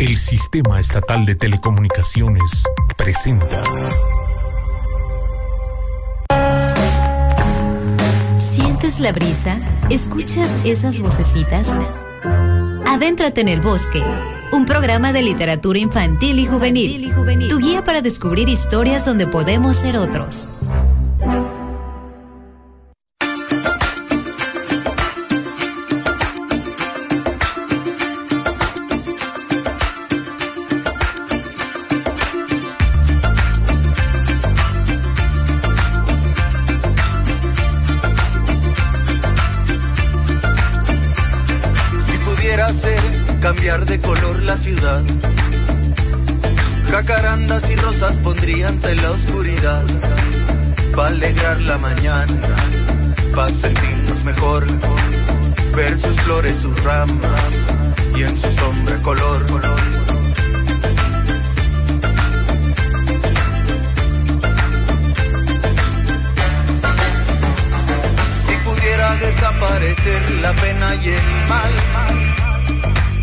El Sistema Estatal de Telecomunicaciones presenta. ¿Sientes la brisa? ¿Escuchas esas vocecitas? Adéntrate en el bosque, un programa de literatura infantil y juvenil, tu guía para descubrir historias donde podemos ser otros. La mañana, para sentirnos mejor, ver sus flores, sus ramas y en su sombra color. Si pudiera desaparecer la pena y el mal,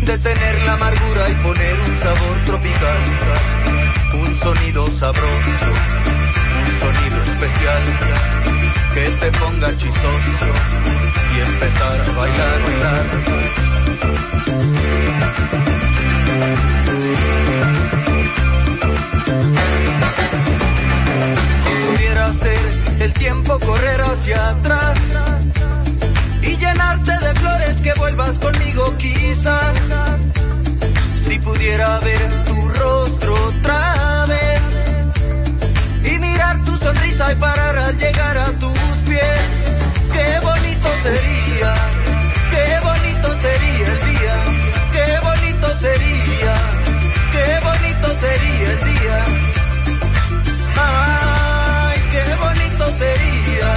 detener la amargura y poner un sabor tropical, un sonido sabroso, sonido especial que te ponga chistoso y empezar a bailar, bailar. Si pudiera hacer el tiempo correr hacia atrás y llenarte de flores que vuelvas conmigo quizás. Si pudiera ver y parar al llegar a tus pies. Qué bonito sería, qué bonito sería el día, qué bonito sería, qué bonito sería el día. Ay, qué bonito sería.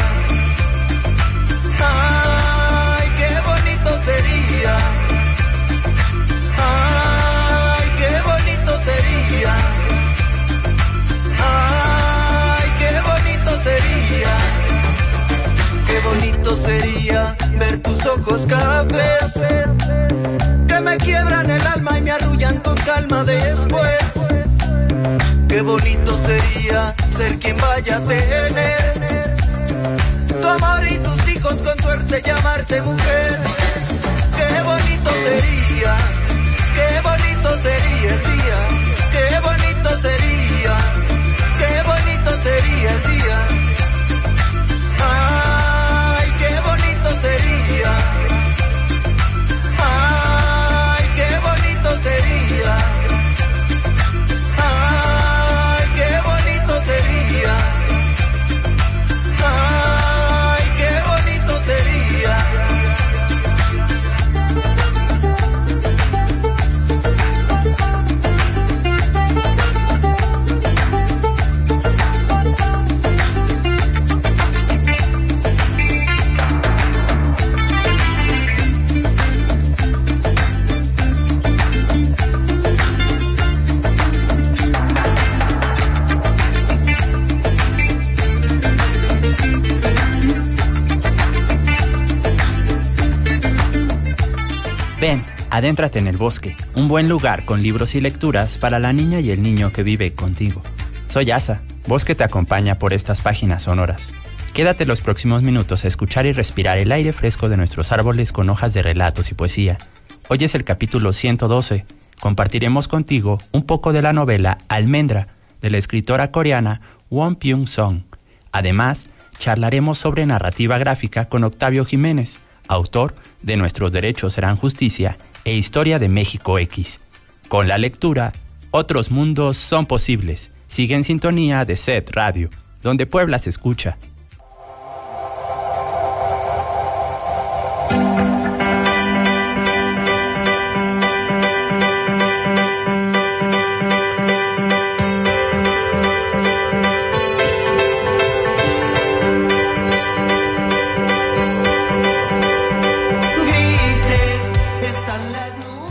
Ay, qué bonito sería. Bonito sería ver tus ojos cafés que me quiebran el alma y me arrullan con calma después. Qué bonito sería ser quien vaya a tener tu amor y tus hijos con suerte llamarte mujer. Qué bonito sería, qué bonito sería el día, qué bonito sería, qué bonito sería el día. Adéntrate en el bosque, un buen lugar con libros y lecturas para la niña y el niño que vive contigo. Soy Asa, Bosque te acompaña por estas páginas sonoras. Quédate los próximos minutos a escuchar y respirar el aire fresco de nuestros árboles con hojas de relatos y poesía. Hoy es el capítulo 112. Compartiremos contigo un poco de la novela Almendra de la escritora coreana Won Pyung Song. Además, charlaremos sobre narrativa gráfica con Octavio Jiménez, autor de Nuestros Derechos serán Justicia e Historia de México X. Con la lectura, otros mundos son posibles. Sigue en sintonía de SET Radio, donde Puebla se escucha.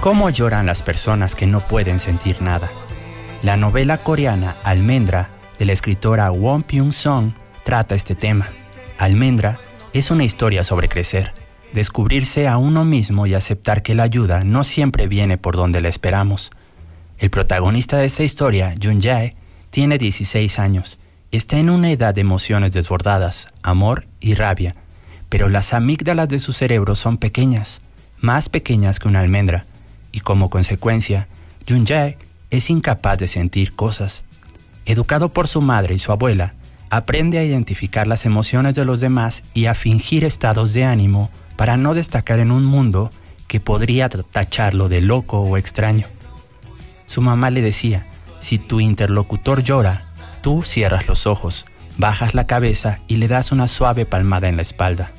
¿Cómo lloran las personas que no pueden sentir nada? La novela coreana Almendra de la escritora Won Pyung Song trata este tema. Almendra es una historia sobre crecer, descubrirse a uno mismo y aceptar que la ayuda no siempre viene por donde la esperamos. El protagonista de esta historia, Jun Jae, tiene 16 años. Está en una edad de emociones desbordadas, amor y rabia, pero las amígdalas de su cerebro son pequeñas, más pequeñas que una almendra, y como consecuencia, Jun Jae es incapaz de sentir cosas. Educado por su madre y su abuela, aprende a identificar las emociones de los demás y a fingir estados de ánimo para no destacar en un mundo que podría tacharlo de loco o extraño. Su mamá le decía, si tu interlocutor llora, tú cierras los ojos, bajas la cabeza y le das una suave palmada en la espalda.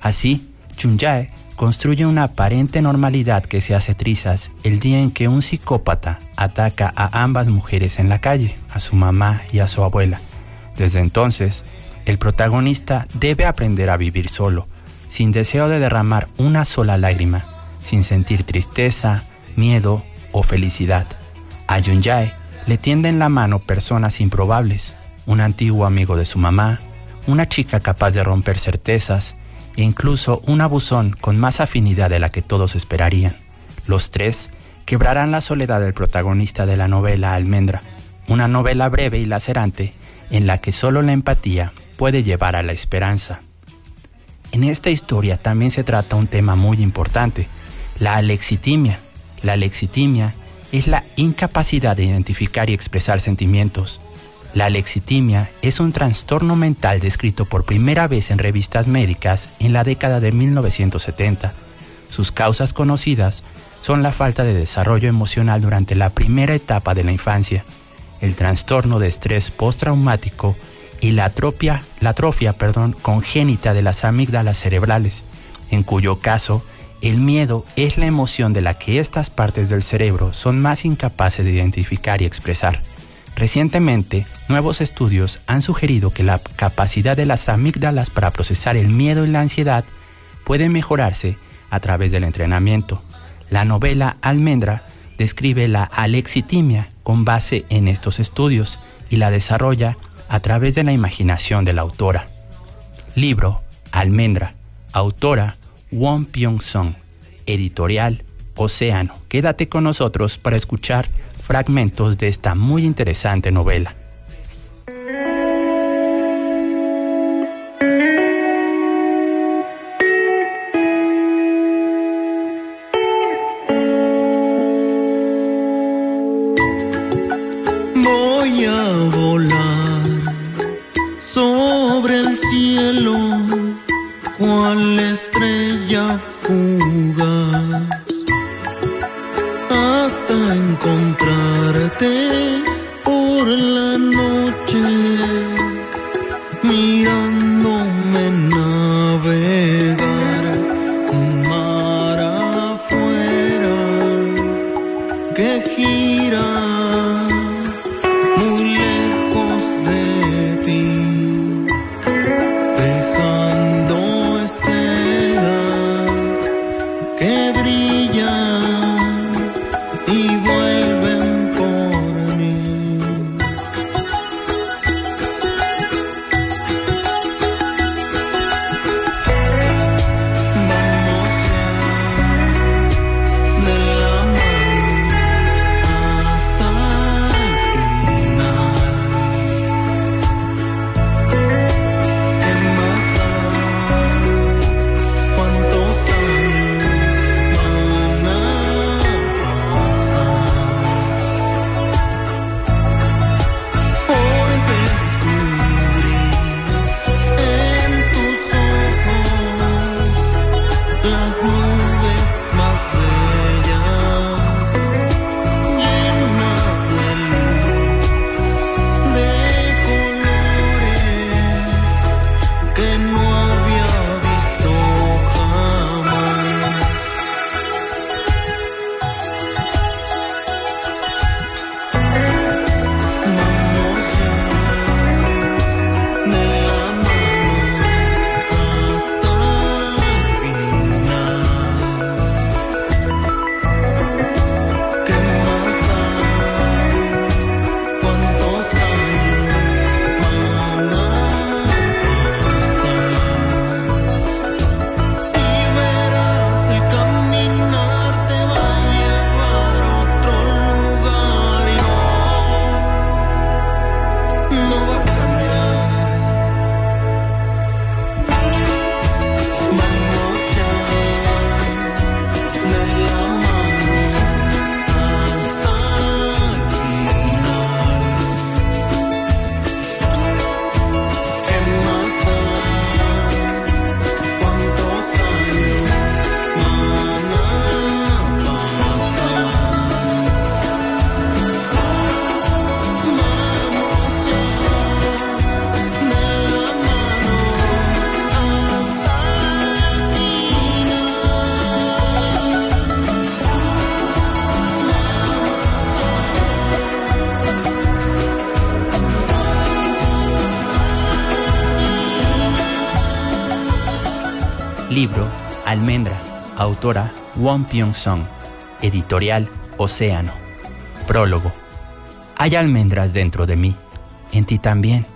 Así, Chunjae construye una aparente normalidad que se hace trizas el día en que un psicópata ataca a ambas mujeres en la calle, a su mamá y a su abuela. Desde entonces, el protagonista debe aprender a vivir solo, sin deseo de derramar una sola lágrima, sin sentir tristeza, miedo o felicidad. A Yunjae le tienden la mano personas improbables, un antiguo amigo de su mamá, una chica capaz de romper certezas, incluso un abusón con más afinidad de la que todos esperarían. Los tres quebrarán la soledad del protagonista de la novela Almendra, una novela breve y lacerante en la que solo la empatía puede llevar a la esperanza. En esta historia también se trata un tema muy importante, la alexitimia. La alexitimia es la incapacidad de identificar y expresar sentimientos, la alexitimia es un trastorno mental descrito por primera vez en revistas médicas en la década de 1970. Sus causas conocidas son la falta de desarrollo emocional durante la primera etapa de la infancia, el trastorno de estrés postraumático y la atrofia, la atrofia congénita de las amígdalas cerebrales, en cuyo caso el miedo es la emoción de la que estas partes del cerebro son más incapaces de identificar y expresar. Recientemente, nuevos estudios han sugerido que la capacidad de las amígdalas para procesar el miedo y la ansiedad puede mejorarse a través del entrenamiento. La novela Almendra describe la alexitimia con base en estos estudios y la desarrolla a través de la imaginación de la autora. Libro Almendra, autora Won Pyong-song, editorial Océano. Quédate con nosotros para escuchar fragmentos de esta muy interesante novela. Almendra, autora Won Pyong-song, editorial Océano. Prólogo. Hay almendras dentro de mí, en ti también,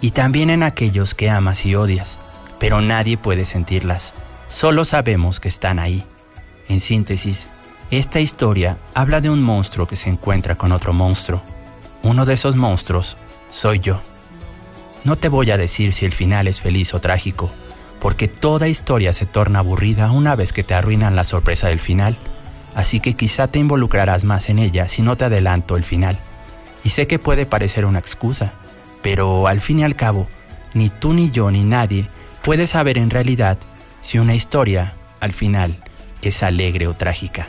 y también en aquellos que amas y odias, pero nadie puede sentirlas, solo sabemos que están ahí. En síntesis, esta historia habla de un monstruo que se encuentra con otro monstruo. Uno de esos monstruos soy yo. No te voy a decir si el final es feliz o trágico, porque toda historia se torna aburrida una vez que te arruinan la sorpresa del final, así que quizá te involucrarás más en ella si no te adelanto el final. Y sé que puede parecer una excusa, pero al fin y al cabo, ni tú ni yo ni nadie puede saber en realidad si una historia, al final, es alegre o trágica.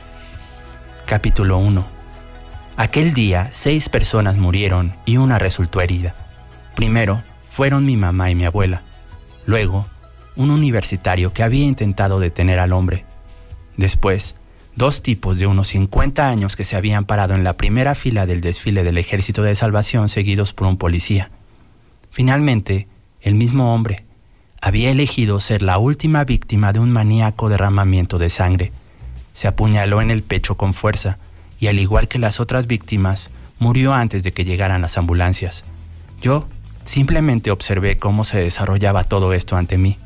Capítulo 1 Aquel día seis personas murieron y una resultó herida. Primero fueron mi mamá y mi abuela. Luego, un universitario que había intentado detener al hombre. Después, dos tipos de unos 50 años que se habían parado en la primera fila del desfile del Ejército de Salvación seguidos por un policía. Finalmente, el mismo hombre había elegido ser la última víctima de un maníaco derramamiento de sangre. Se apuñaló en el pecho con fuerza y al igual que las otras víctimas, murió antes de que llegaran las ambulancias. Yo simplemente observé cómo se desarrollaba todo esto ante mí,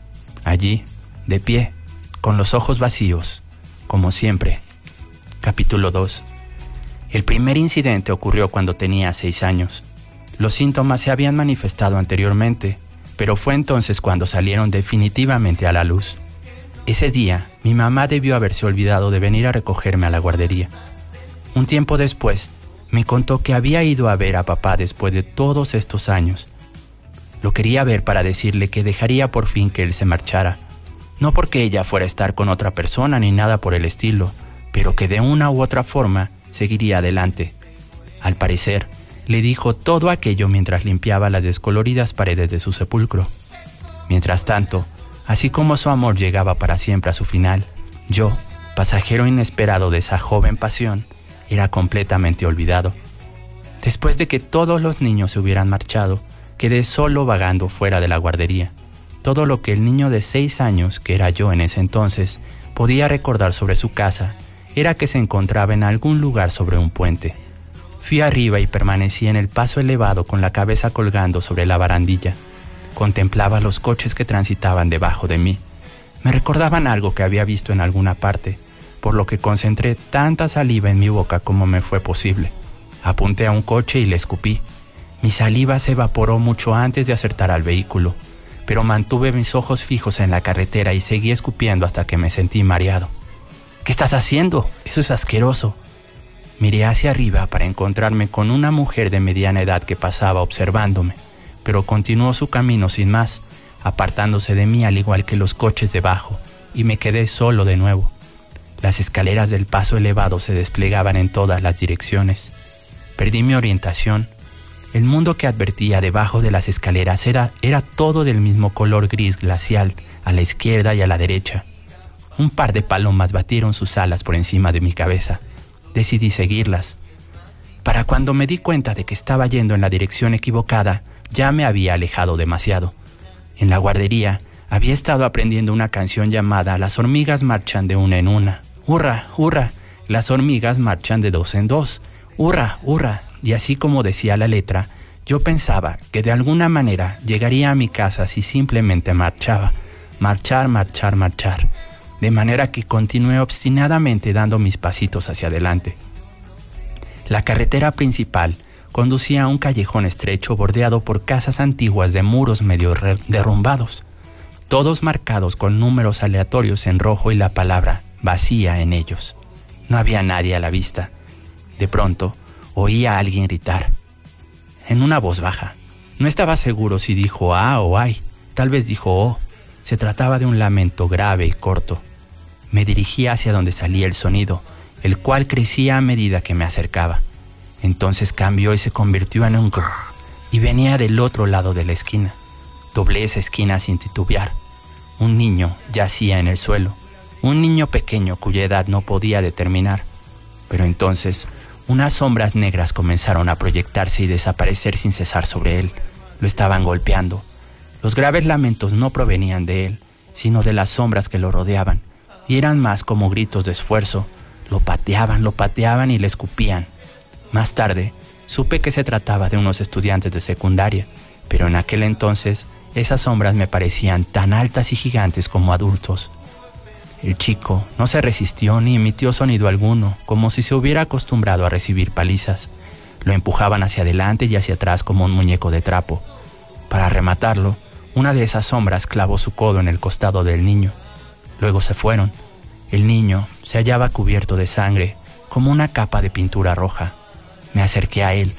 allí, de pie, con los ojos vacíos, como siempre. Capítulo 2. El primer incidente ocurrió cuando tenía seis años. Los síntomas se habían manifestado anteriormente, pero fue entonces cuando salieron definitivamente a la luz. Ese día, mi mamá debió haberse olvidado de venir a recogerme a la guardería. Un tiempo después, me contó que había ido a ver a papá después de todos estos años. Lo quería ver para decirle que dejaría por fin que él se marchara. No porque ella fuera a estar con otra persona ni nada por el estilo, pero que de una u otra forma seguiría adelante. Al parecer, le dijo todo aquello mientras limpiaba las descoloridas paredes de su sepulcro. Mientras tanto, así como su amor llegaba para siempre a su final, yo, pasajero inesperado de esa joven pasión, era completamente olvidado. Después de que todos los niños se hubieran marchado, quedé solo vagando fuera de la guardería. Todo lo que el niño de seis años, que era yo en ese entonces, podía recordar sobre su casa era que se encontraba en algún lugar sobre un puente. Fui arriba y permanecí en el paso elevado con la cabeza colgando sobre la barandilla. Contemplaba los coches que transitaban debajo de mí. Me recordaban algo que había visto en alguna parte, por lo que concentré tanta saliva en mi boca como me fue posible. Apunté a un coche y le escupí. Mi saliva se evaporó mucho antes de acertar al vehículo, pero mantuve mis ojos fijos en la carretera y seguí escupiendo hasta que me sentí mareado. ¿Qué estás haciendo? Eso es asqueroso. Miré hacia arriba para encontrarme con una mujer de mediana edad que pasaba observándome, pero continuó su camino sin más, apartándose de mí al igual que los coches debajo, y me quedé solo de nuevo. Las escaleras del paso elevado se desplegaban en todas las direcciones. Perdí mi orientación. El mundo que advertía debajo de las escaleras era, todo del mismo color gris glacial, a la izquierda y a la derecha. Un par de palomas batieron sus alas por encima de mi cabeza decidí seguirlas. Para cuando me di cuenta de que estaba yendo en la dirección equivocada, ya me había alejado demasiado. En la guardería había estado aprendiendo una canción llamada Las hormigas marchan de una en una. ¡Hurra, hurra! Las hormigas marchan de dos en dos. ¡Hurra, hurra! Y así como decía la letra, yo pensaba que de alguna manera llegaría a mi casa si simplemente marchaba. Marchar, marchar, marchar de manera que continué obstinadamente dando mis pasitos hacia adelante. La carretera principal conducía a un callejón estrecho bordeado por casas antiguas de muros medio derrumbados, todos marcados con números aleatorios en rojo y la palabra vacía en ellos. No había nadie a la vista. De pronto, oí a alguien gritar, en una voz baja. No estaba seguro si dijo ah o ay, tal vez dijo oh. Se trataba de un lamento grave y corto. Me dirigí hacia donde salía el sonido, el cual crecía a medida que me acercaba. Entonces cambió y se convirtió en un grrr, y venía del otro lado de la esquina. Doblé esa esquina sin titubear. Un niño yacía en el suelo, un niño pequeño cuya edad no podía determinar. Pero entonces unas sombras negras comenzaron a proyectarse y desaparecer sin cesar sobre él. Lo estaban golpeando. Los graves lamentos no provenían de él, sino de las sombras que lo rodeaban, y eran más como gritos de esfuerzo. Lo pateaban, lo pateaban y le escupían. Más tarde, supe que se trataba de unos estudiantes de secundaria, pero en aquel entonces esas sombras me parecían tan altas y gigantes como adultos. El chico no se resistió ni emitió sonido alguno, como si se hubiera acostumbrado a recibir palizas. Lo empujaban hacia adelante y hacia atrás como un muñeco de trapo. Para rematarlo, una de esas sombras clavó su codo en el costado del niño. Luego se fueron. El niño se hallaba cubierto de sangre, como una capa de pintura roja. Me acerqué a él.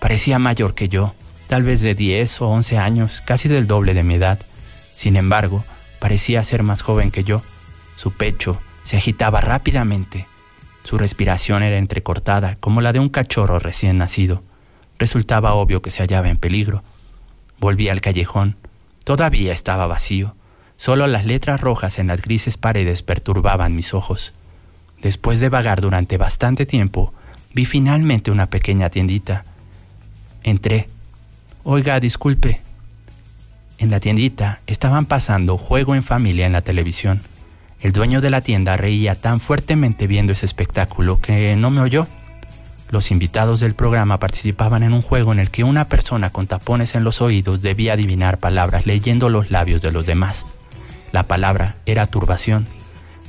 Parecía mayor que yo, tal vez de 10 o 11 años, casi del doble de mi edad. Sin embargo, parecía ser más joven que yo. Su pecho se agitaba rápidamente. Su respiración era entrecortada, como la de un cachorro recién nacido. Resultaba obvio que se hallaba en peligro. Volví al callejón. Todavía estaba vacío. Solo las letras rojas en las grises paredes perturbaban mis ojos. Después de vagar durante bastante tiempo, vi finalmente una pequeña tiendita. Entré. Oiga, disculpe. En la tiendita estaban pasando Juego en Familia en la televisión. El dueño de la tienda reía tan fuertemente viendo ese espectáculo que no me oyó. Los invitados del programa participaban en un juego en el que una persona con tapones en los oídos debía adivinar palabras leyendo los labios de los demás. La palabra era turbación.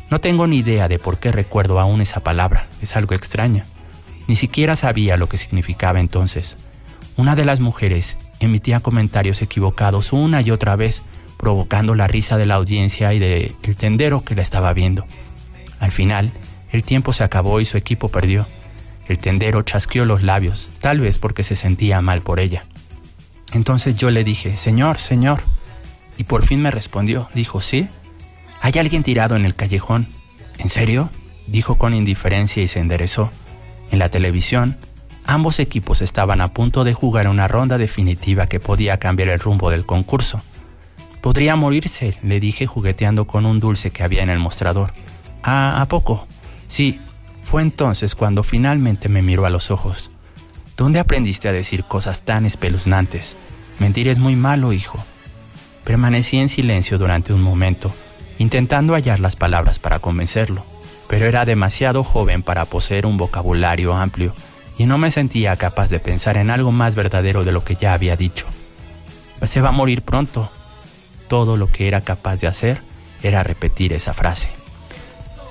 No tengo ni idea de por qué recuerdo aún esa palabra, es algo extraña. Ni siquiera sabía lo que significaba entonces. Una de las mujeres emitía comentarios equivocados una y otra vez, provocando la risa de la audiencia y del el tendero que la estaba viendo. Al final, el tiempo se acabó y su equipo perdió. El tendero chasqueó los labios, tal vez porque se sentía mal por ella. Entonces yo le dije, Señor, Señor. Y por fin me respondió, dijo, ¿sí? Hay alguien tirado en el callejón. ¿En serio? Dijo con indiferencia y se enderezó. En la televisión, ambos equipos estaban a punto de jugar una ronda definitiva que podía cambiar el rumbo del concurso. Podría morirse, le dije jugueteando con un dulce que había en el mostrador. Ah, ¿a poco? Sí, fue entonces cuando finalmente me miró a los ojos. ¿Dónde aprendiste a decir cosas tan espeluznantes? Mentir es muy malo, hijo. Permanecí en silencio durante un momento, intentando hallar las palabras para convencerlo, pero era demasiado joven para poseer un vocabulario amplio y no me sentía capaz de pensar en algo más verdadero de lo que ya había dicho. Se va a morir pronto. Todo lo que era capaz de hacer era repetir esa frase.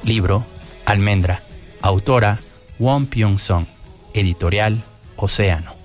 Libro Almendra Autora Won Pyong-song. Editorial Océano.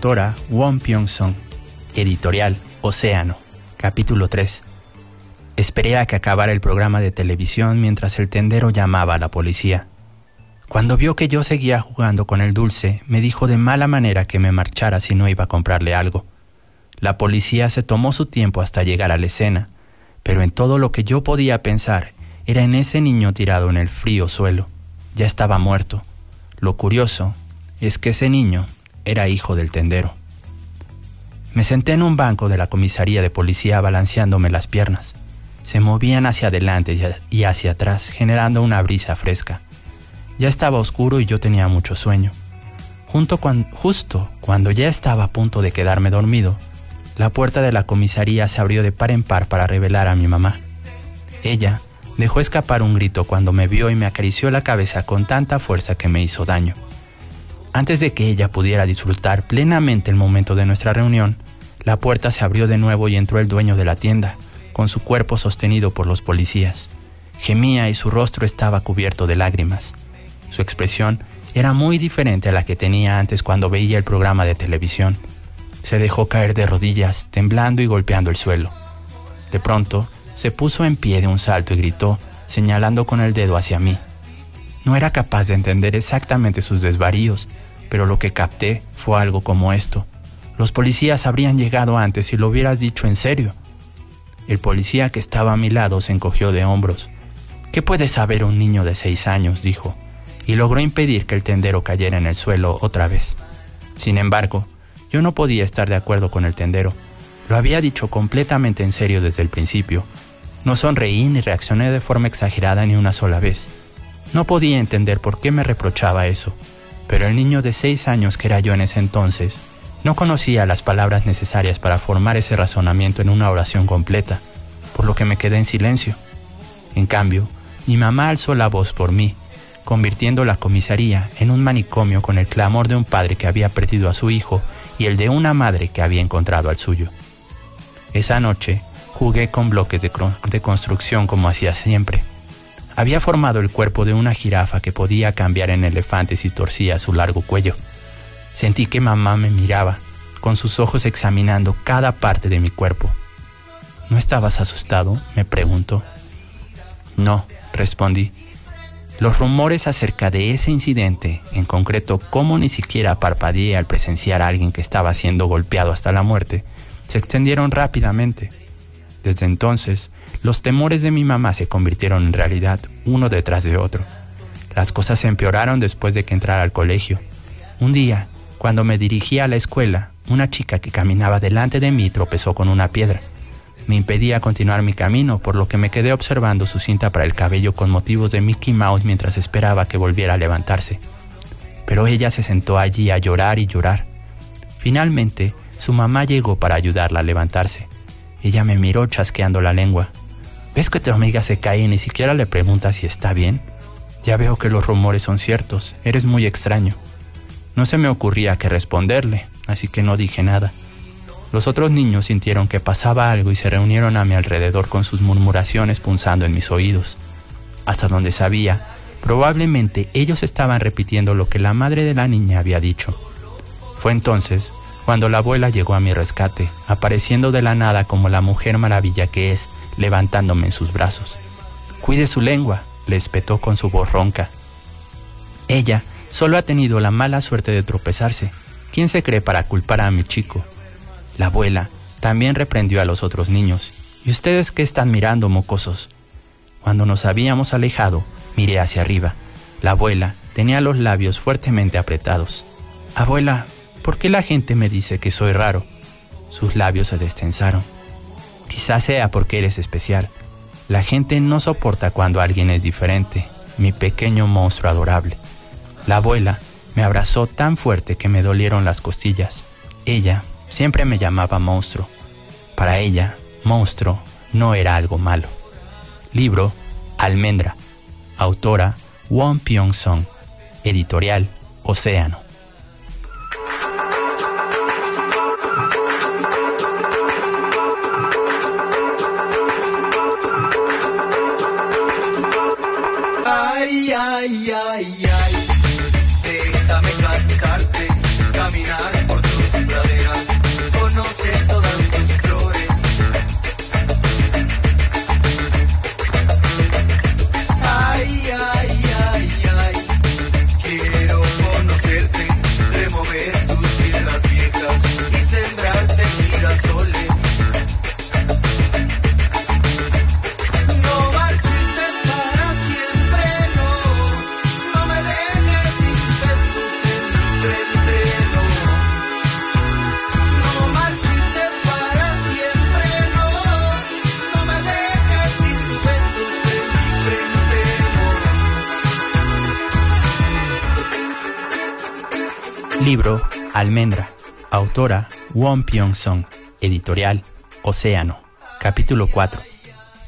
Autora Won Pyong-song. Editorial Océano. Capítulo 3. Esperé a que acabara el programa de televisión mientras el tendero llamaba a la policía. Cuando vio que yo seguía jugando con el dulce, me dijo de mala manera que me marchara si no iba a comprarle algo. La policía se tomó su tiempo hasta llegar a la escena, pero en todo lo que yo podía pensar era en ese niño tirado en el frío suelo. Ya estaba muerto. Lo curioso es que ese niño era hijo del tendero. Me senté en un banco de la comisaría de policía balanceándome las piernas. Se movían hacia adelante y hacia atrás, generando una brisa fresca. Ya estaba oscuro y yo tenía mucho sueño. justo cuando ya estaba a punto de quedarme dormido, la puerta de la comisaría se abrió de par en par para revelar a mi mamá. Ella dejó escapar un grito cuando me vio y me acarició la cabeza con tanta fuerza que me hizo daño. Antes de que ella pudiera disfrutar plenamente el momento de nuestra reunión, la puerta se abrió de nuevo y entró el dueño de la tienda, con su cuerpo sostenido por los policías. Gemía y su rostro estaba cubierto de lágrimas. Su expresión era muy diferente a la que tenía antes cuando veía el programa de televisión. Se dejó caer de rodillas, temblando y golpeando el suelo. De pronto, se puso en pie de un salto y gritó, señalando con el dedo hacia mí. No era capaz de entender exactamente sus desvaríos, pero lo que capté fue algo como esto. Los policías habrían llegado antes si lo hubieras dicho en serio. El policía que estaba a mi lado se encogió de hombros. ¿Qué puede saber un niño de seis años? dijo y logró impedir que el tendero cayera en el suelo otra vez. Sin embargo, yo no podía estar de acuerdo con el tendero. Lo había dicho completamente en serio desde el principio. No sonreí ni reaccioné de forma exagerada ni una sola vez. No podía entender por qué me reprochaba eso, pero el niño de seis años que era yo en ese entonces no conocía las palabras necesarias para formar ese razonamiento en una oración completa, por lo que me quedé en silencio. En cambio, mi mamá alzó la voz por mí convirtiendo la comisaría en un manicomio con el clamor de un padre que había perdido a su hijo y el de una madre que había encontrado al suyo. Esa noche jugué con bloques de, construcción como hacía siempre. Había formado el cuerpo de una jirafa que podía cambiar en elefante si torcía su largo cuello. Sentí que mamá me miraba, con sus ojos examinando cada parte de mi cuerpo. ¿No estabas asustado? me preguntó. No, respondí los rumores acerca de ese incidente, en concreto cómo ni siquiera parpadeé al presenciar a alguien que estaba siendo golpeado hasta la muerte, se extendieron rápidamente. Desde entonces, los temores de mi mamá se convirtieron en realidad uno detrás de otro. Las cosas se empeoraron después de que entrara al colegio. Un día, cuando me dirigía a la escuela, una chica que caminaba delante de mí tropezó con una piedra me impedía continuar mi camino, por lo que me quedé observando su cinta para el cabello con motivos de Mickey Mouse mientras esperaba que volviera a levantarse. Pero ella se sentó allí a llorar y llorar. Finalmente, su mamá llegó para ayudarla a levantarse. Ella me miró chasqueando la lengua. ¿Ves que tu amiga se cae y ni siquiera le pregunta si está bien? Ya veo que los rumores son ciertos. Eres muy extraño. No se me ocurría que responderle, así que no dije nada. Los otros niños sintieron que pasaba algo y se reunieron a mi alrededor con sus murmuraciones punzando en mis oídos. Hasta donde sabía, probablemente ellos estaban repitiendo lo que la madre de la niña había dicho. Fue entonces cuando la abuela llegó a mi rescate, apareciendo de la nada como la mujer maravilla que es, levantándome en sus brazos. Cuide su lengua, le espetó con su voz ronca. Ella solo ha tenido la mala suerte de tropezarse. ¿Quién se cree para culpar a mi chico? La abuela también reprendió a los otros niños. ¿Y ustedes qué están mirando, mocosos? Cuando nos habíamos alejado, miré hacia arriba. La abuela tenía los labios fuertemente apretados. Abuela, ¿por qué la gente me dice que soy raro? Sus labios se destensaron. Quizás sea porque eres especial. La gente no soporta cuando alguien es diferente, mi pequeño monstruo adorable. La abuela me abrazó tan fuerte que me dolieron las costillas. Ella Siempre me llamaba monstruo. Para ella, monstruo no era algo malo. Libro Almendra. Autora Won Pyong-song. Editorial Océano. Ay, ay, ay, ay, déjame cantarte Libro Almendra. Autora Won Pyong-song. Editorial Océano. Capítulo 4.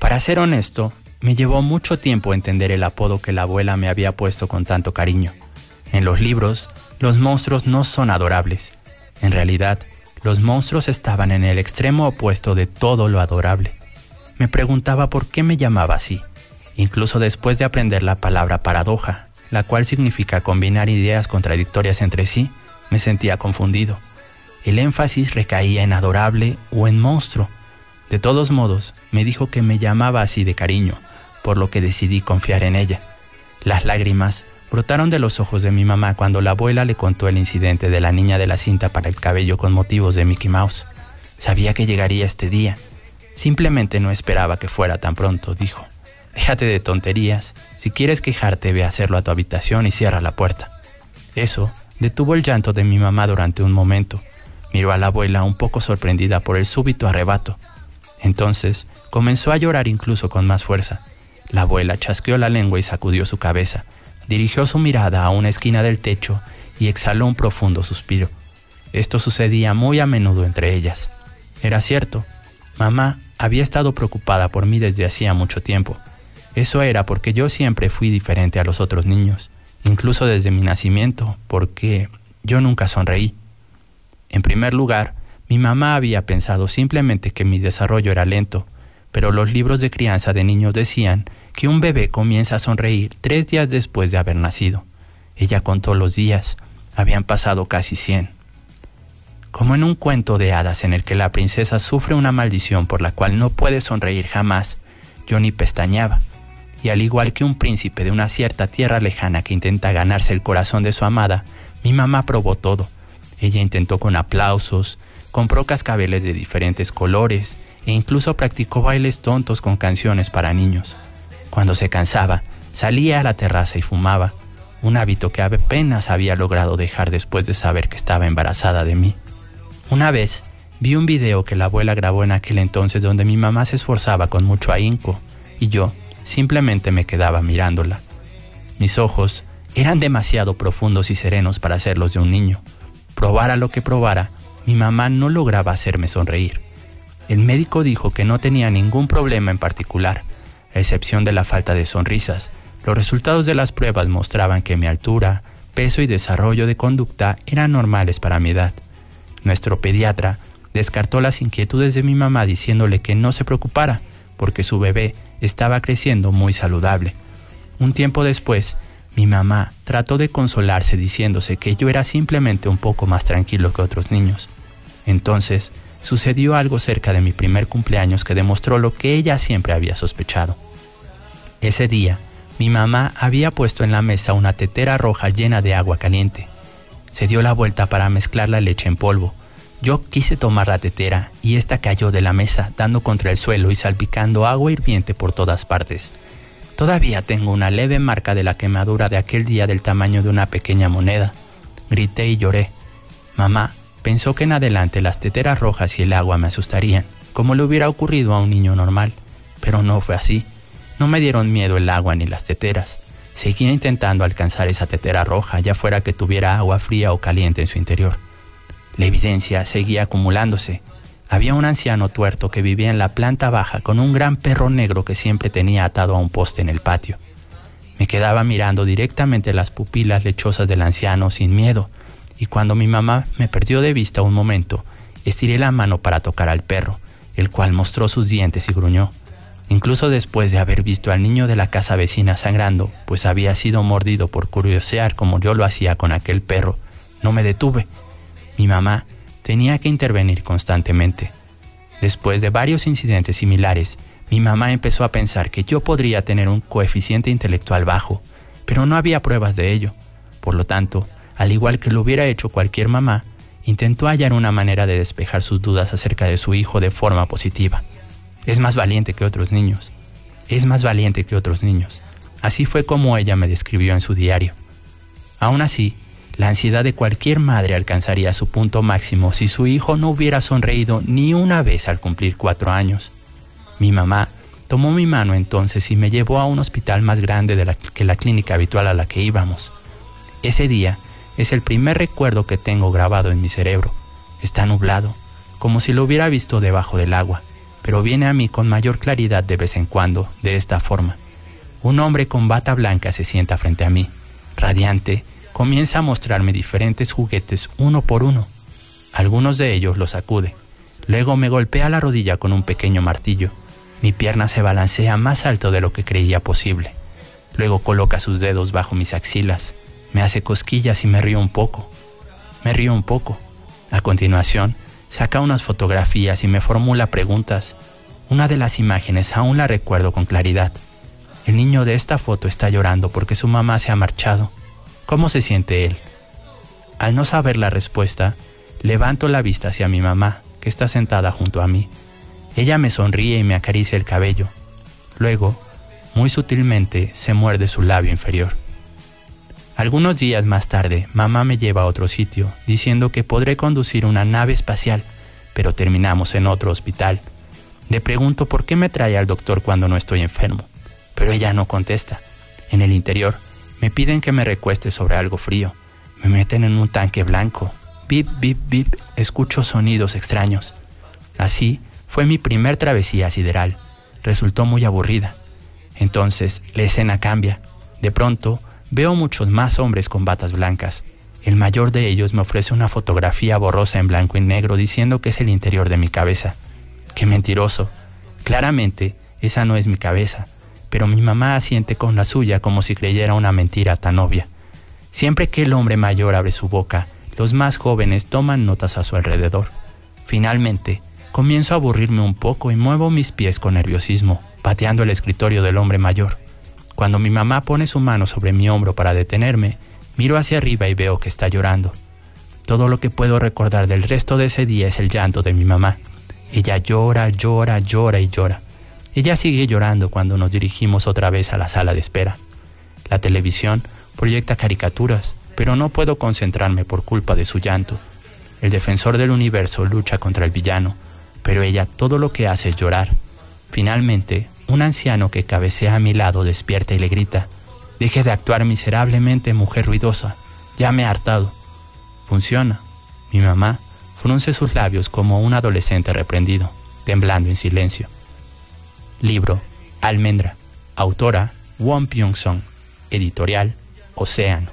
Para ser honesto, me llevó mucho tiempo entender el apodo que la abuela me había puesto con tanto cariño. En los libros, los monstruos no son adorables. En realidad, los monstruos estaban en el extremo opuesto de todo lo adorable. Me preguntaba por qué me llamaba así, incluso después de aprender la palabra paradoja, la cual significa combinar ideas contradictorias entre sí me sentía confundido. El énfasis recaía en adorable o en monstruo. De todos modos, me dijo que me llamaba así de cariño, por lo que decidí confiar en ella. Las lágrimas brotaron de los ojos de mi mamá cuando la abuela le contó el incidente de la niña de la cinta para el cabello con motivos de Mickey Mouse. Sabía que llegaría este día. Simplemente no esperaba que fuera tan pronto, dijo. Déjate de tonterías. Si quieres quejarte, ve a hacerlo a tu habitación y cierra la puerta. Eso Detuvo el llanto de mi mamá durante un momento. Miró a la abuela un poco sorprendida por el súbito arrebato. Entonces comenzó a llorar incluso con más fuerza. La abuela chasqueó la lengua y sacudió su cabeza. Dirigió su mirada a una esquina del techo y exhaló un profundo suspiro. Esto sucedía muy a menudo entre ellas. Era cierto, mamá había estado preocupada por mí desde hacía mucho tiempo. Eso era porque yo siempre fui diferente a los otros niños incluso desde mi nacimiento, porque yo nunca sonreí. En primer lugar, mi mamá había pensado simplemente que mi desarrollo era lento, pero los libros de crianza de niños decían que un bebé comienza a sonreír tres días después de haber nacido. Ella contó los días, habían pasado casi cien. Como en un cuento de hadas en el que la princesa sufre una maldición por la cual no puede sonreír jamás, yo ni pestañaba y al igual que un príncipe de una cierta tierra lejana que intenta ganarse el corazón de su amada, mi mamá probó todo. Ella intentó con aplausos, compró cascabeles de diferentes colores e incluso practicó bailes tontos con canciones para niños. Cuando se cansaba, salía a la terraza y fumaba, un hábito que apenas había logrado dejar después de saber que estaba embarazada de mí. Una vez vi un video que la abuela grabó en aquel entonces donde mi mamá se esforzaba con mucho ahínco y yo, Simplemente me quedaba mirándola. Mis ojos eran demasiado profundos y serenos para ser los de un niño. Probara lo que probara, mi mamá no lograba hacerme sonreír. El médico dijo que no tenía ningún problema en particular, a excepción de la falta de sonrisas. Los resultados de las pruebas mostraban que mi altura, peso y desarrollo de conducta eran normales para mi edad. Nuestro pediatra descartó las inquietudes de mi mamá diciéndole que no se preocupara, porque su bebé estaba creciendo muy saludable. Un tiempo después, mi mamá trató de consolarse diciéndose que yo era simplemente un poco más tranquilo que otros niños. Entonces, sucedió algo cerca de mi primer cumpleaños que demostró lo que ella siempre había sospechado. Ese día, mi mamá había puesto en la mesa una tetera roja llena de agua caliente. Se dio la vuelta para mezclar la leche en polvo yo quise tomar la tetera y esta cayó de la mesa, dando contra el suelo y salpicando agua hirviente por todas partes. Todavía tengo una leve marca de la quemadura de aquel día del tamaño de una pequeña moneda. Grité y lloré. Mamá pensó que en adelante las teteras rojas y el agua me asustarían, como le hubiera ocurrido a un niño normal, pero no fue así. No me dieron miedo el agua ni las teteras. Seguía intentando alcanzar esa tetera roja, ya fuera que tuviera agua fría o caliente en su interior. La evidencia seguía acumulándose. Había un anciano tuerto que vivía en la planta baja con un gran perro negro que siempre tenía atado a un poste en el patio. Me quedaba mirando directamente las pupilas lechosas del anciano sin miedo, y cuando mi mamá me perdió de vista un momento, estiré la mano para tocar al perro, el cual mostró sus dientes y gruñó. Incluso después de haber visto al niño de la casa vecina sangrando, pues había sido mordido por curiosear como yo lo hacía con aquel perro, no me detuve Mi mamá tenía que intervenir constantemente. Después de varios incidentes similares, mi mamá empezó a pensar que yo podría tener un coeficiente intelectual bajo, pero no había pruebas de ello. Por lo tanto, al igual que lo hubiera hecho cualquier mamá, intentó hallar una manera de despejar sus dudas acerca de su hijo de forma positiva. Es más valiente que otros niños. Es más valiente que otros niños. Así fue como ella me describió en su diario. Aún así, la ansiedad de cualquier madre alcanzaría su punto máximo si su hijo no hubiera sonreído ni una vez al cumplir cuatro años. Mi mamá tomó mi mano entonces y me llevó a un hospital más grande de la, que la clínica habitual a la que íbamos. Ese día es el primer recuerdo que tengo grabado en mi cerebro. Está nublado, como si lo hubiera visto debajo del agua, pero viene a mí con mayor claridad de vez en cuando, de esta forma. Un hombre con bata blanca se sienta frente a mí, radiante, comienza a mostrarme diferentes juguetes uno por uno. Algunos de ellos los sacude. Luego me golpea la rodilla con un pequeño martillo. Mi pierna se balancea más alto de lo que creía posible. Luego coloca sus dedos bajo mis axilas me hace cosquillas y me río un poco. Me río un poco. A continuación, saca unas fotografías y me formula preguntas. Una de las imágenes aún la recuerdo con claridad. El niño de esta foto está llorando porque su mamá se ha marchado. ¿Cómo se siente él? Al no saber la respuesta, levanto la vista hacia mi mamá, que está sentada junto a mí. Ella me sonríe y me acaricia el cabello. Luego, muy sutilmente, se muerde su labio inferior. Algunos días más tarde, mamá me lleva a otro sitio, diciendo que podré conducir una nave espacial, pero terminamos en otro hospital. Le pregunto por qué me trae al doctor cuando no estoy enfermo, pero ella no contesta. En el interior, me piden que me recueste sobre algo frío. Me meten en un tanque blanco. Bip, bip, bip, escucho sonidos extraños. Así fue mi primer travesía sideral. Resultó muy aburrida. Entonces, la escena cambia. De pronto, Veo muchos más hombres con batas blancas. El mayor de ellos me ofrece una fotografía borrosa en blanco y negro diciendo que es el interior de mi cabeza. ¡Qué mentiroso! Claramente, esa no es mi cabeza, pero mi mamá asiente con la suya como si creyera una mentira tan obvia. Siempre que el hombre mayor abre su boca, los más jóvenes toman notas a su alrededor. Finalmente, comienzo a aburrirme un poco y muevo mis pies con nerviosismo, pateando el escritorio del hombre mayor. Cuando mi mamá pone su mano sobre mi hombro para detenerme, miro hacia arriba y veo que está llorando. Todo lo que puedo recordar del resto de ese día es el llanto de mi mamá. Ella llora, llora, llora y llora. Ella sigue llorando cuando nos dirigimos otra vez a la sala de espera. La televisión proyecta caricaturas, pero no puedo concentrarme por culpa de su llanto. El defensor del universo lucha contra el villano, pero ella todo lo que hace es llorar. Finalmente, un anciano que cabecea a mi lado despierta y le grita, Deje de actuar miserablemente, mujer ruidosa, ya me he hartado. Funciona. Mi mamá frunce sus labios como un adolescente reprendido, temblando en silencio. Libro Almendra. Autora Won Pyong-song. Editorial Océano.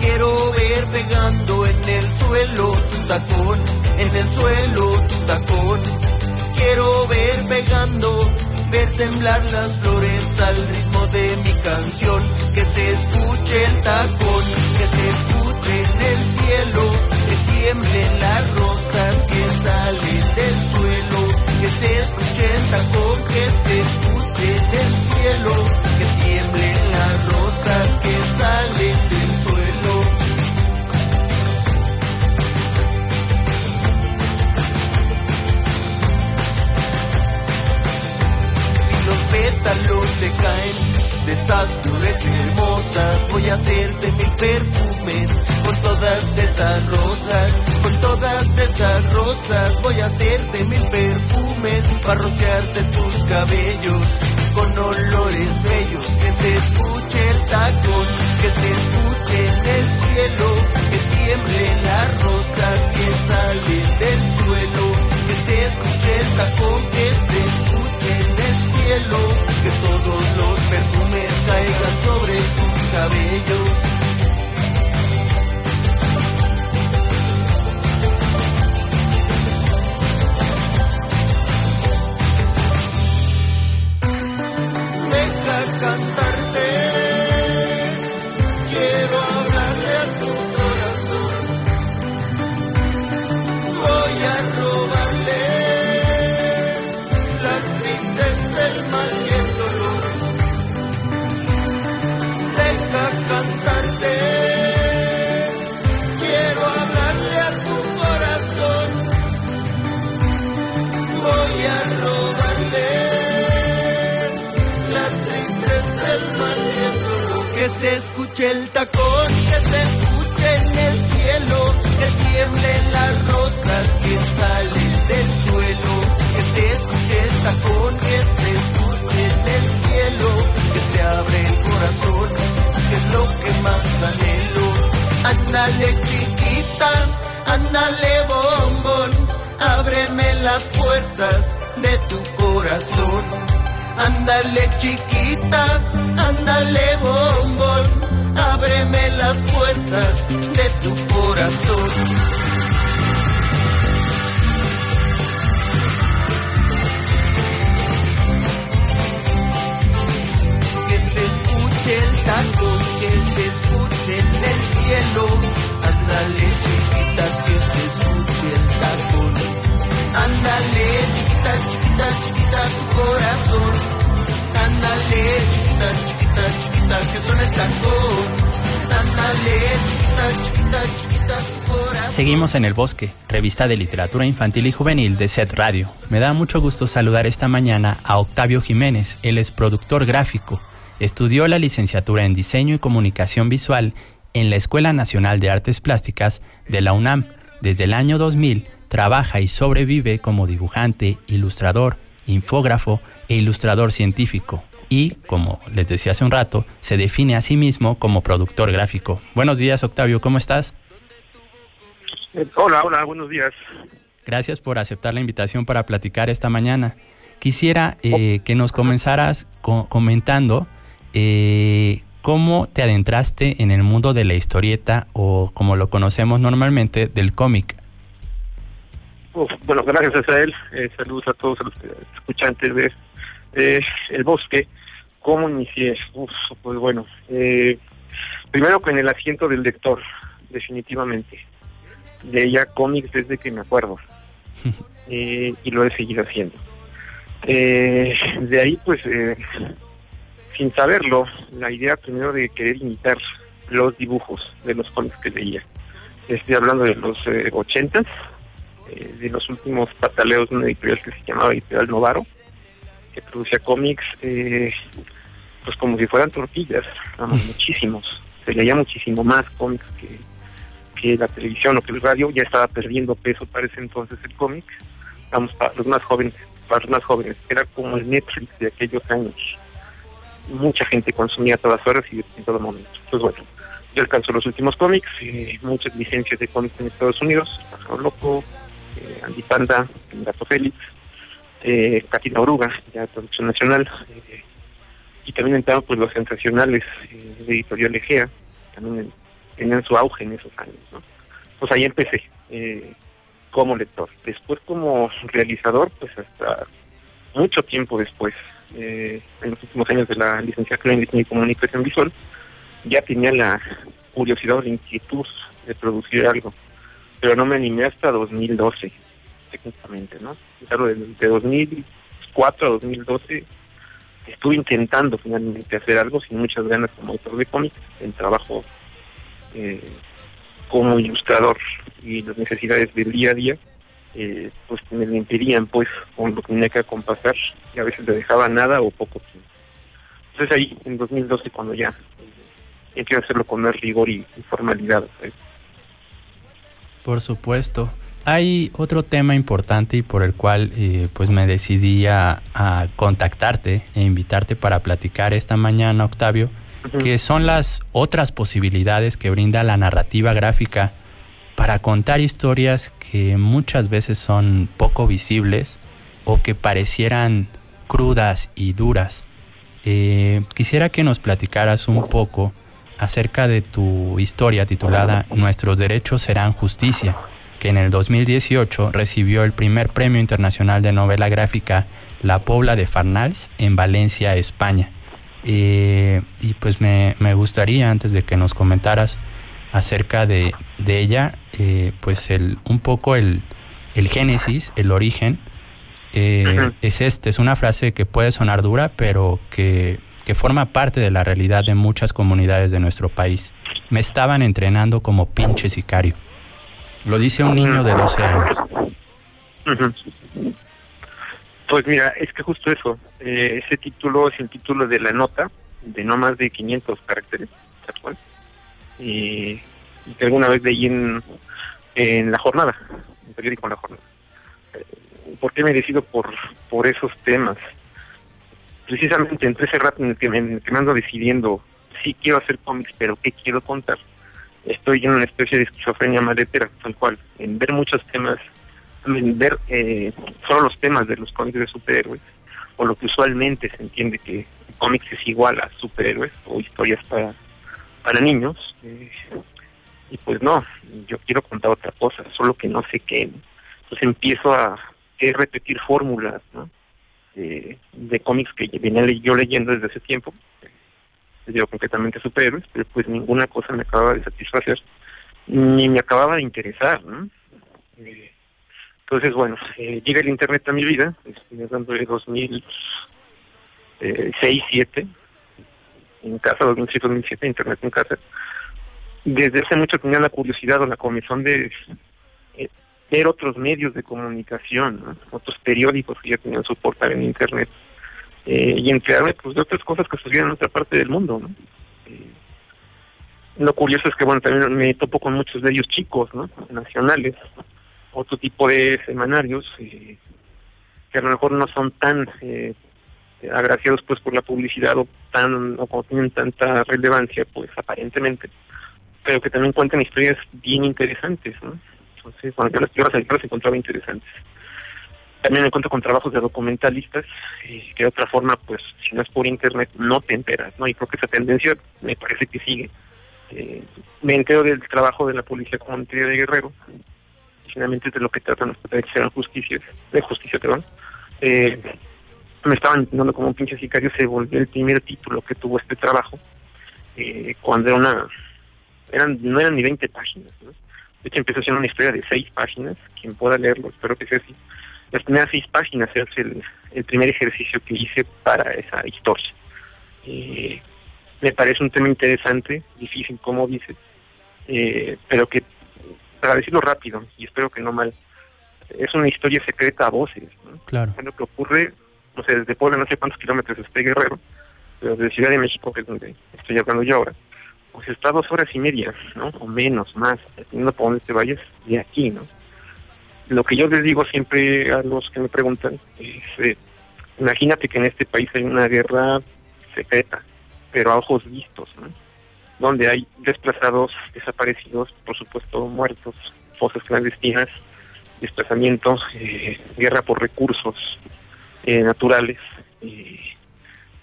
Quiero ver pegando en el suelo tu tacón, en el suelo tu tacón. Quiero ver pegando, ver temblar las flores al ritmo de mi canción. Que se escuche el tacón, que se escuche en el cielo, que tiemblen las rosas que salen del suelo. Que se escuche el tacón, que se escuche en el cielo, que tiemblen las rosas que salen del voy a hacerte mil perfumes con todas esas rosas, con todas esas rosas, voy a hacerte mil perfumes para rociarte tus cabellos con olores bellos, que se escuche el tacón, que se escuche you. Corazón, que es lo que más chiquita, ándale bombón, ábreme las puertas de tu corazón. Ándale chiquita, ándale bombón, ábreme las puertas de tu corazón. El tacón, que se escuche en el cielo. Ándale chiquita, que se escuche el tacón. Ándale chiquita, chiquita, chiquita tu corazón. Ándale chiquita, chiquita, chiquita que suena el tacón. Ándale chiquita, chiquita, chiquita tu corazón. Seguimos en El Bosque, revista de literatura infantil y juvenil de Set Radio. Me da mucho gusto saludar esta mañana a Octavio Jiménez, él es productor gráfico. Estudió la licenciatura en Diseño y Comunicación Visual en la Escuela Nacional de Artes Plásticas de la UNAM. Desde el año 2000 trabaja y sobrevive como dibujante, ilustrador, infógrafo e ilustrador científico. Y, como les decía hace un rato, se define a sí mismo como productor gráfico. Buenos días, Octavio, ¿cómo estás? Eh, Hola, hola, buenos días. Gracias por aceptar la invitación para platicar esta mañana. Quisiera eh, que nos comenzaras co- comentando eh, cómo te adentraste en el mundo de la historieta o como lo conocemos normalmente del cómic. Uf, bueno, gracias a él. Eh, saludos a todos los escuchantes de eh, El Bosque. ¿Cómo inicié? Uf, pues bueno, eh, primero con el asiento del lector, definitivamente. Leía cómics desde que me acuerdo eh, y lo he seguido haciendo. Eh, de ahí, pues, eh, sin saberlo, la idea primero de querer imitar los dibujos de los cómics que leía. Estoy hablando de los eh, 80 eh, de los últimos pataleos de una editorial que se llamaba Editorial Novaro, que producía cómics, eh, pues como si fueran tortillas, vamos, muchísimos. Se leía muchísimo más cómics que, que la televisión o que el radio, ya estaba perdiendo peso para ese entonces el cómic. Vamos, para los más jóvenes, para los más jóvenes, era como el Netflix de aquellos años. Mucha gente consumía todas horas y en todo momento. Pues bueno, yo alcanzo los últimos cómics, eh, muchas licencias de cómics en Estados Unidos, Pájaro Loco, eh, Andy Panda, Gato Félix, eh, Katina Oruga, ya producción nacional, eh, y también entraron pues los sensacionales eh, de Editorial Egea, también en- tenían su auge en esos años, ¿no? Pues ahí empecé, eh, como lector. Después como realizador, pues hasta mucho tiempo después, eh, en los últimos años de la licenciatura en Diseño y Comunicación Visual, ya tenía la curiosidad o la inquietud de producir algo pero no me animé hasta 2012, técnicamente, ¿no? Claro, de, de 2004 a 2012 estuve intentando finalmente hacer algo sin muchas ganas como autor de cómics, en trabajo eh, como ilustrador y las necesidades del día a día, eh, pues me impedían, pues, con lo que tenía que acompasar y a veces le dejaba nada o poco tiempo. Entonces ahí, en 2012, cuando ya eh, quiero hacerlo con más rigor y, y formalidad, ¿sabes? Por supuesto. Hay otro tema importante y por el cual eh, pues me decidí a, a contactarte e invitarte para platicar esta mañana, Octavio, que son las otras posibilidades que brinda la narrativa gráfica para contar historias que muchas veces son poco visibles o que parecieran crudas y duras. Eh, quisiera que nos platicaras un poco acerca de tu historia titulada Nuestros derechos serán justicia, que en el 2018 recibió el primer premio internacional de novela gráfica La Pobla de Farnals en Valencia, España. Eh, y pues me, me gustaría, antes de que nos comentaras acerca de, de ella, eh, pues el, un poco el, el génesis, el origen, eh, es este, es una frase que puede sonar dura, pero que, que forma parte de la realidad de muchas comunidades de nuestro país. Me estaban entrenando como pinche sicario. Lo dice un niño de 12 años. Pues mira, es que justo eso, eh, ese título es el título de la nota, de no más de 500 caracteres, tal cual. Y, que alguna vez leí en, en La Jornada, en periódico La Jornada. Eh, ¿Por qué me decido por, por esos temas? Precisamente entre ese rato en el que me, en que me ando decidiendo sí quiero hacer cómics, pero qué quiero contar, estoy en una especie de esquizofrenia maletera, tal cual, en ver muchos temas, en ver eh, solo los temas de los cómics de superhéroes, o lo que usualmente se entiende que cómics es igual a superhéroes o historias para, para niños. eh, y pues no, yo quiero contar otra cosa, solo que no sé qué. Entonces empiezo a repetir fórmulas, ¿no? De, de cómics que venía yo leyendo desde hace tiempo, digo concretamente superhéroes, pero pues ninguna cosa me acababa de satisfacer, ni me acababa de interesar, ¿no? Eh, entonces, bueno, eh, llega el Internet a mi vida, estoy hablando de 2006, 2007, en casa, 2006, 2007, Internet en casa. Desde hace mucho tenía la curiosidad o la comezón de eh, ver otros medios de comunicación, otros periódicos que ya tenían su portal en Internet, eh, y enterarme pues, de otras cosas que sucedían en otra parte del mundo. ¿no? Eh, lo curioso es que, bueno, también me topo con muchos de ellos chicos, ¿no? nacionales, otro tipo de semanarios que a lo mejor no son tan eh, agraciados pues por la publicidad o tan o como tienen tanta relevancia pues aparentemente. Pero que también cuentan historias bien interesantes ¿no? entonces bueno yo las, yo encontraba interesantes. También me encuentro con trabajos de documentalistas eh, que de otra forma pues si no es por internet no te enteras no y creo que esa tendencia me parece que sigue. Eh, me entero del trabajo de la policía comunitaria de Guerrero y finalmente de lo que tratan los de justicia de justicia perdón. Eh, me estaban dando como un pinche sicario se volvió el primer título que tuvo este trabajo eh, cuando era una eran no eran ni 20 páginas ¿no? de hecho empezó siendo una historia de seis páginas quien pueda leerlo espero que sea así las primeras seis páginas es el, el primer ejercicio que hice para esa historia eh, me parece un tema interesante difícil como dices eh, pero que para decirlo rápido y espero que no mal es una historia secreta a voces ¿no? Claro. lo que ocurre no sé, desde Puebla no sé cuántos kilómetros esté Guerrero, pero desde Ciudad de México, que es donde estoy hablando yo ahora, pues está dos horas y media, ¿no? O menos, más, dependiendo por dónde te vayas, de aquí, ¿no? Lo que yo les digo siempre a los que me preguntan es, eh, imagínate que en este país hay una guerra secreta, pero a ojos vistos, ¿no? Donde hay desplazados, desaparecidos, por supuesto muertos, fosas clandestinas, desplazamientos, eh, guerra por recursos, eh, naturales eh,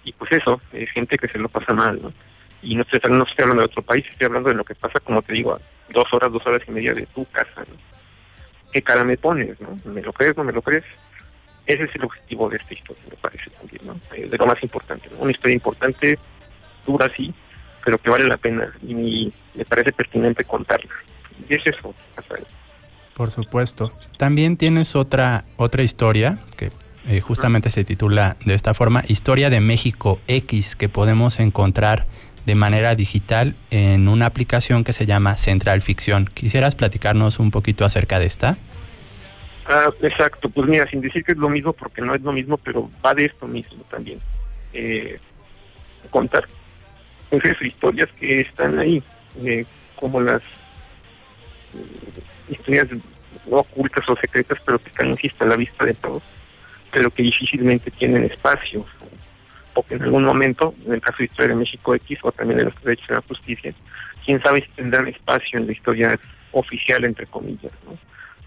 y pues eso es gente que se lo pasa mal ¿no? y no estoy, no estoy hablando de otro país estoy hablando de lo que pasa como te digo dos horas dos horas y media de tu casa ¿no? qué cara me pones no me lo crees no me lo crees ese es el objetivo de esta historia me parece también no Eh, de lo más importante ¿no? una historia importante dura sí pero que vale la pena y me parece pertinente contarla y es eso Rafael. Por supuesto. También tienes otra otra historia que eh, justamente se titula de esta forma Historia de México X que podemos encontrar de manera digital en una aplicación que se llama Central Ficción. ¿Quisieras platicarnos un poquito acerca de esta? Ah, exacto, pues mira, sin decir que es lo mismo, porque no es lo mismo, pero va de esto mismo también. Eh, contar esas historias que están ahí, eh, como las eh, historias ocultas o secretas, pero que están, insisto, a la vista de todos, pero que difícilmente tienen espacio, o que en algún momento, en el caso de Historia de México X, o también en los derechos de la justicia, quién sabe si tendrán espacio en la historia oficial, entre comillas, ¿no?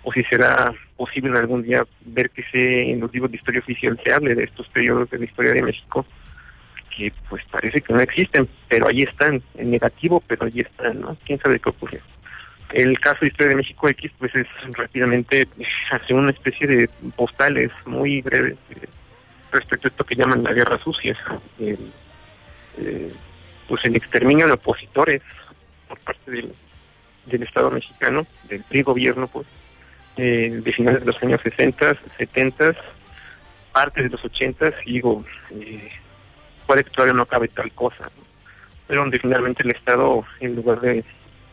o si será posible algún día ver que se en los libros de historia oficial se hable de estos periodos de la historia de México que pues parece que no existen, pero ahí están, en negativo, pero ahí están, ¿no? ¿Quién sabe qué ocurrió? El caso de Historia de México X, pues es rápidamente hace una especie de postales muy breves eh, respecto a esto que llaman la guerra sucia, eh, pues el exterminio de opositores por parte del, del Estado mexicano, del PRI gobierno, pues, eh, de finales de los años 60, 70, parte de los 80, y digo, eh, puede que todavía no acabe tal cosa, ¿no? pero donde finalmente el Estado, en lugar de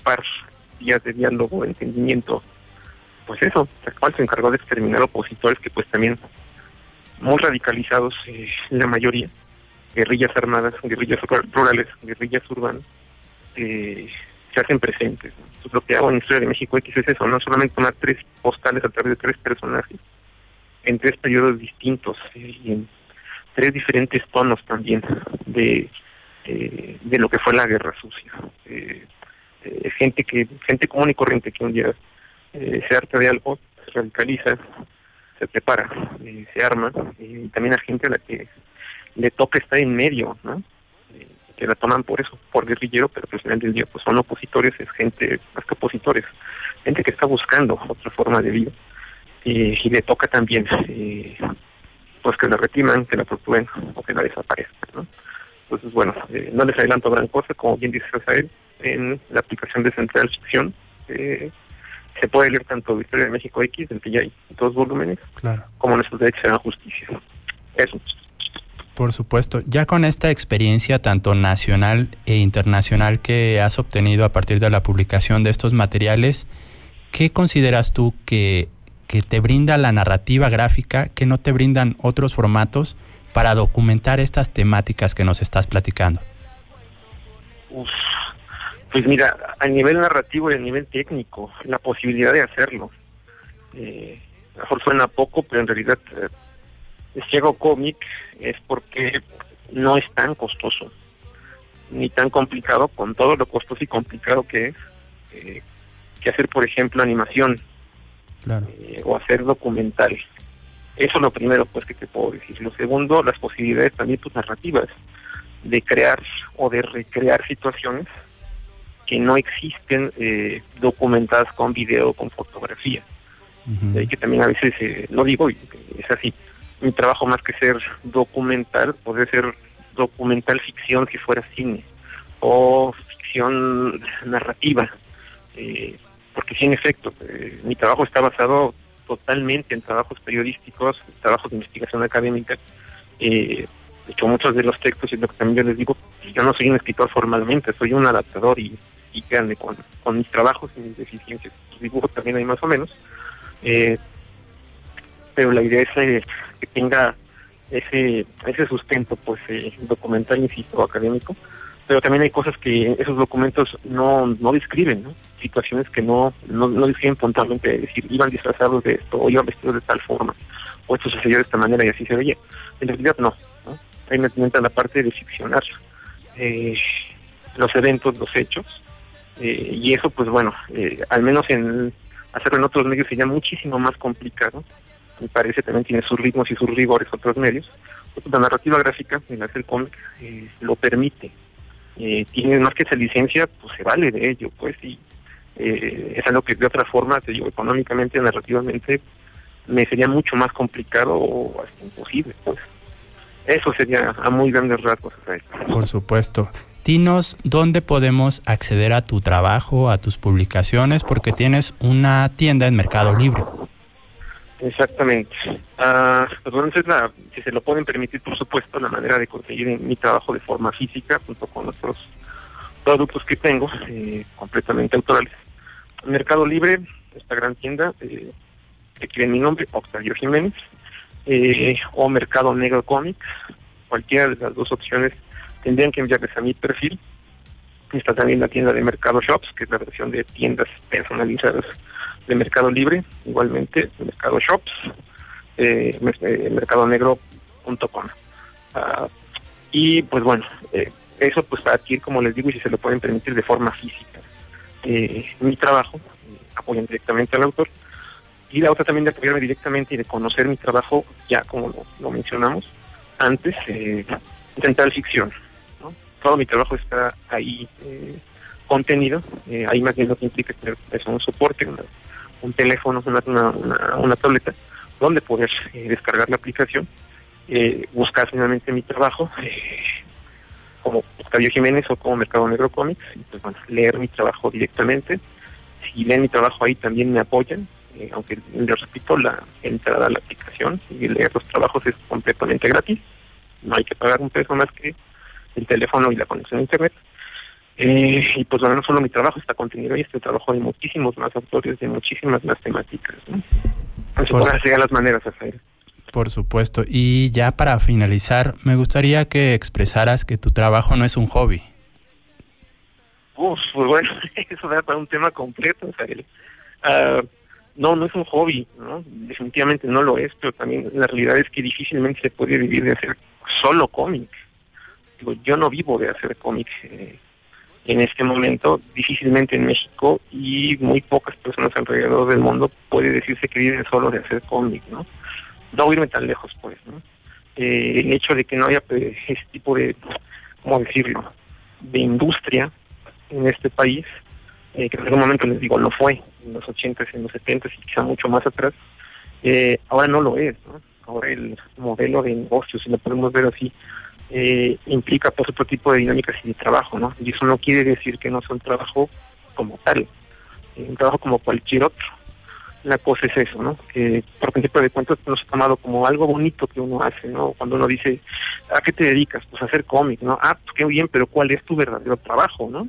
par días de diálogo, entendimiento, pues eso, tal cual se encargó de exterminar opositores que pues también muy radicalizados, eh, la mayoría, guerrillas armadas, guerrillas rurales, guerrillas urbanas, eh, se hacen presentes. Lo que hago en Historia de México X es eso, no solamente tomar tres postales a través de tres personajes, en tres periodos distintos eh, y en tres diferentes tonos también de, eh, de lo que fue la guerra sucia. Eh, eh, gente que gente común y corriente que un día eh, se harta de algo, se radicaliza, se prepara, eh, se arma, y también a gente a la que le toca estar en medio, ¿no? Eh, que la toman por eso, por guerrillero, pero al final del día pues son opositores, es gente, más que opositores, gente que está buscando otra forma de vida y le toca también pues que la retiman, que la torturen o que la desaparezcan, ¿no? Entonces, bueno, no les adelanto gran cosa, como bien dice Rafael, en la aplicación de Central Ficción eh, se puede leer tanto Historia de México X, del que ya hay dos volúmenes, Claro. como Nuestros Derechos serán Justicia. Eso. Por supuesto, ya con esta experiencia tanto nacional e internacional que has obtenido a partir de la publicación de estos materiales, ¿qué consideras tú que, que te brinda la narrativa gráfica que no te brindan otros formatos para documentar estas temáticas que nos estás platicando? Uf. Pues mira, a nivel narrativo y a nivel técnico, la posibilidad de hacerlo. Eh, a lo mejor suena poco, pero en realidad eh, si hago cómic es porque no es tan costoso, ni tan complicado, con todo lo costoso y complicado que es, eh, que hacer, por ejemplo, animación Claro. eh, o hacer documental. Eso es lo primero pues que te puedo decir. Lo segundo, las posibilidades también pues narrativas de crear o de recrear situaciones que no existen eh, documentadas con video, con fotografía. Ujú. De ahí que también a veces, eh, lo digo, es así, mi trabajo más que ser documental, puede ser documental ficción si fuera cine, o ficción narrativa, eh, porque sí, en efecto, eh, mi trabajo está basado totalmente en trabajos periodísticos, trabajos de investigación académica, eh, de hecho muchos de los textos, y lo que también yo les digo, yo no soy un escritor formalmente, soy un adaptador y, créanme, con, con mis trabajos y mis deficiencias, pues, dibujo también hay más o menos, eh, pero la idea es eh, que tenga ese ese sustento pues eh, documental insisto académico pero también hay cosas que esos documentos no no describen situaciones que no, no no describen puntualmente es decir iban disfrazados de esto o iban vestidos de tal forma o esto sucedió de esta manera y así se veía en realidad no, ¿no? ahí me entra la parte de ficcionar eh, los eventos los hechos eh, y eso pues bueno eh, al menos en hacerlo en otros medios sería muchísimo más complicado me parece también tiene sus ritmos y sus rigores otros medios. La narrativa gráfica, en hacer cómic, eh, lo permite. Eh, tiene más que esa licencia, pues se vale de ello, pues, y es algo que de otra forma, te digo, económicamente, narrativamente, me sería mucho más complicado o hasta imposible, pues. Eso sería a muy grandes rasgos. Por supuesto. Dinos dónde podemos acceder a tu trabajo, a tus publicaciones, porque tienes una tienda en Mercado Libre. Exactamente. Ah, pues bueno, esa es la, si se lo pueden permitir, por supuesto, la manera de conseguir mi trabajo de forma física, junto con otros productos que tengo, eh, completamente autorales. Mercado Libre, esta gran tienda, eh, tiene mi nombre, Octavio Jiménez, eh, o Mercado Negro Comics, cualquiera de las dos opciones tendrían que enviarles a mi perfil. Está también la tienda de Mercado Shops, que es la versión de tiendas personalizadas de Mercado Libre, igualmente Mercado Shops, eh, eh, mercadonegro.com. Ah, y pues bueno, eh, eso pues para adquirir, como les digo, y si se lo pueden permitir de forma física. Eh, mi trabajo, eh, apoyan directamente al autor. Y la otra también de apoyarme directamente y de conocer mi trabajo, ya como lo, mencionamos antes, eh, Ficción. Todo mi trabajo está ahí eh, contenido, eh, ahí más bien lo que implica tener eso, un soporte, una- un teléfono, una, una, una, tableta, donde poder eh, descargar la aplicación, eh, buscar finalmente mi trabajo, eh, como Octavio Jiménez o como Mercado Negro Comics, pues bueno, leer mi trabajo directamente. Si leen mi trabajo ahí también me apoyan, eh, aunque les repito, la entrada a la aplicación y leer los trabajos es completamente gratis, no hay que pagar un peso más que el teléfono y la conexión a internet. Eh, y pues bueno, no solo mi trabajo está contenido ahí, este trabajo de muchísimos más autores, de muchísimas más temáticas. ¿no? Así Por serían las maneras, Rafael. Por supuesto. Y ya para finalizar, me gustaría que expresaras que tu trabajo no es un hobby. Uf, pues bueno, eso da para un tema completo, o sea, el, ah, no, no es un hobby, ¿no? Definitivamente no lo es, pero también la realidad es que difícilmente se puede vivir de hacer solo cómic. Yo no vivo de hacer cómic eh, en este momento, difícilmente en México y muy pocas personas alrededor del mundo puede decirse que viven solo de hacer cómic, ¿no? No irme tan lejos, pues, ¿no? Eh, el hecho de que no haya pues, ese tipo de, ¿cómo decirlo?, de industria en este país, eh, que en algún momento les digo, no fue, en los 80s, en los 70s y quizá mucho más atrás, eh, ahora no lo es. Ahora el modelo de negocio, si lo podemos ver así, eh, implica pues otro tipo de dinámicas y de trabajo, ¿no? Y eso no quiere decir que no sea un trabajo como tal, eh, un trabajo como cualquier otro. La cosa es eso, ¿no? Que por principio de cuentas nos ha tomado como algo bonito que uno hace, ¿no? Cuando uno dice, ¿a qué te dedicas? Pues hacer cómic, ¿no? Ah, pues qué bien, pero ¿cuál es tu verdadero trabajo, no?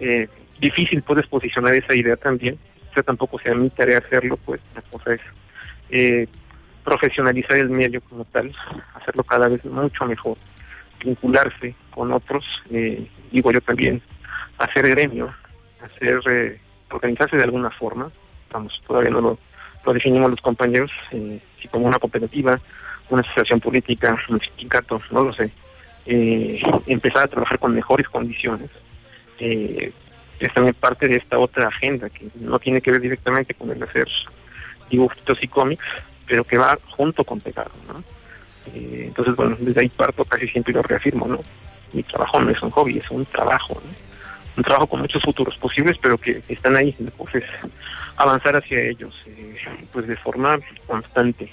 Eh, difícil puedes posicionar esa idea también. O sea, tampoco sea mi tarea hacerlo, pues la cosa es eh, profesionalizar el medio como tal, hacerlo cada vez mucho mejor, vincularse con otros, eh, digo yo también, hacer gremio, hacer eh, organizarse de alguna forma, vamos, todavía no lo, lo definimos los compañeros, eh, si como una cooperativa, una asociación política, un sindicato, no lo sé, eh, empezar a trabajar con mejores condiciones, eh, es también parte de esta otra agenda que no tiene que ver directamente con el hacer dibujitos y cómics, pero que va junto con pegado, ¿no? Eh, entonces, bueno, desde ahí parto casi siempre lo reafirmo, ¿no? Mi trabajo no es un hobby, es un trabajo, ¿no? Un trabajo con muchos futuros posibles, pero que están ahí, entonces avanzar hacia ellos, eh, pues de forma constante.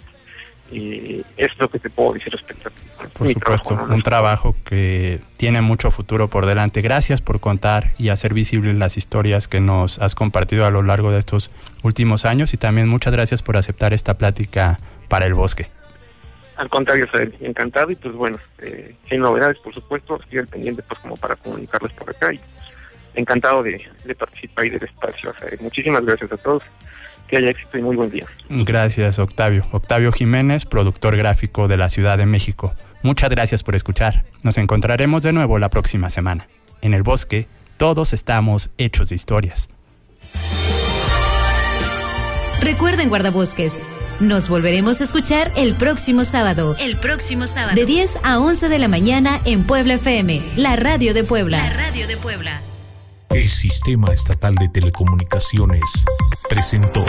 Eh, es lo que te puedo decir respecto a Por supuesto, un trabajo que tiene mucho futuro por delante. Gracias por contar y hacer visibles las historias que nos has compartido a lo largo de estos últimos años y también muchas gracias por aceptar esta plática para el bosque. Al contrario, Sael, encantado y pues bueno, eh, hay novedades por supuesto, estoy al pendiente pues como para comunicarles por acá y encantado de, de participar y del espacio. Sael. Muchísimas gracias a todos que haya éxito y muy buen día. Gracias, Octavio. Octavio Jiménez, productor gráfico de la Ciudad de México. Muchas gracias por escuchar. Nos encontraremos de nuevo la próxima semana. En el bosque, todos estamos hechos de historias. Recuerden, guardabosques, nos volveremos a escuchar el próximo sábado. El próximo sábado. De 10 a 11 de la mañana en Puebla FM, la radio de Puebla. La radio de Puebla. El Sistema Estatal de Telecomunicaciones presentó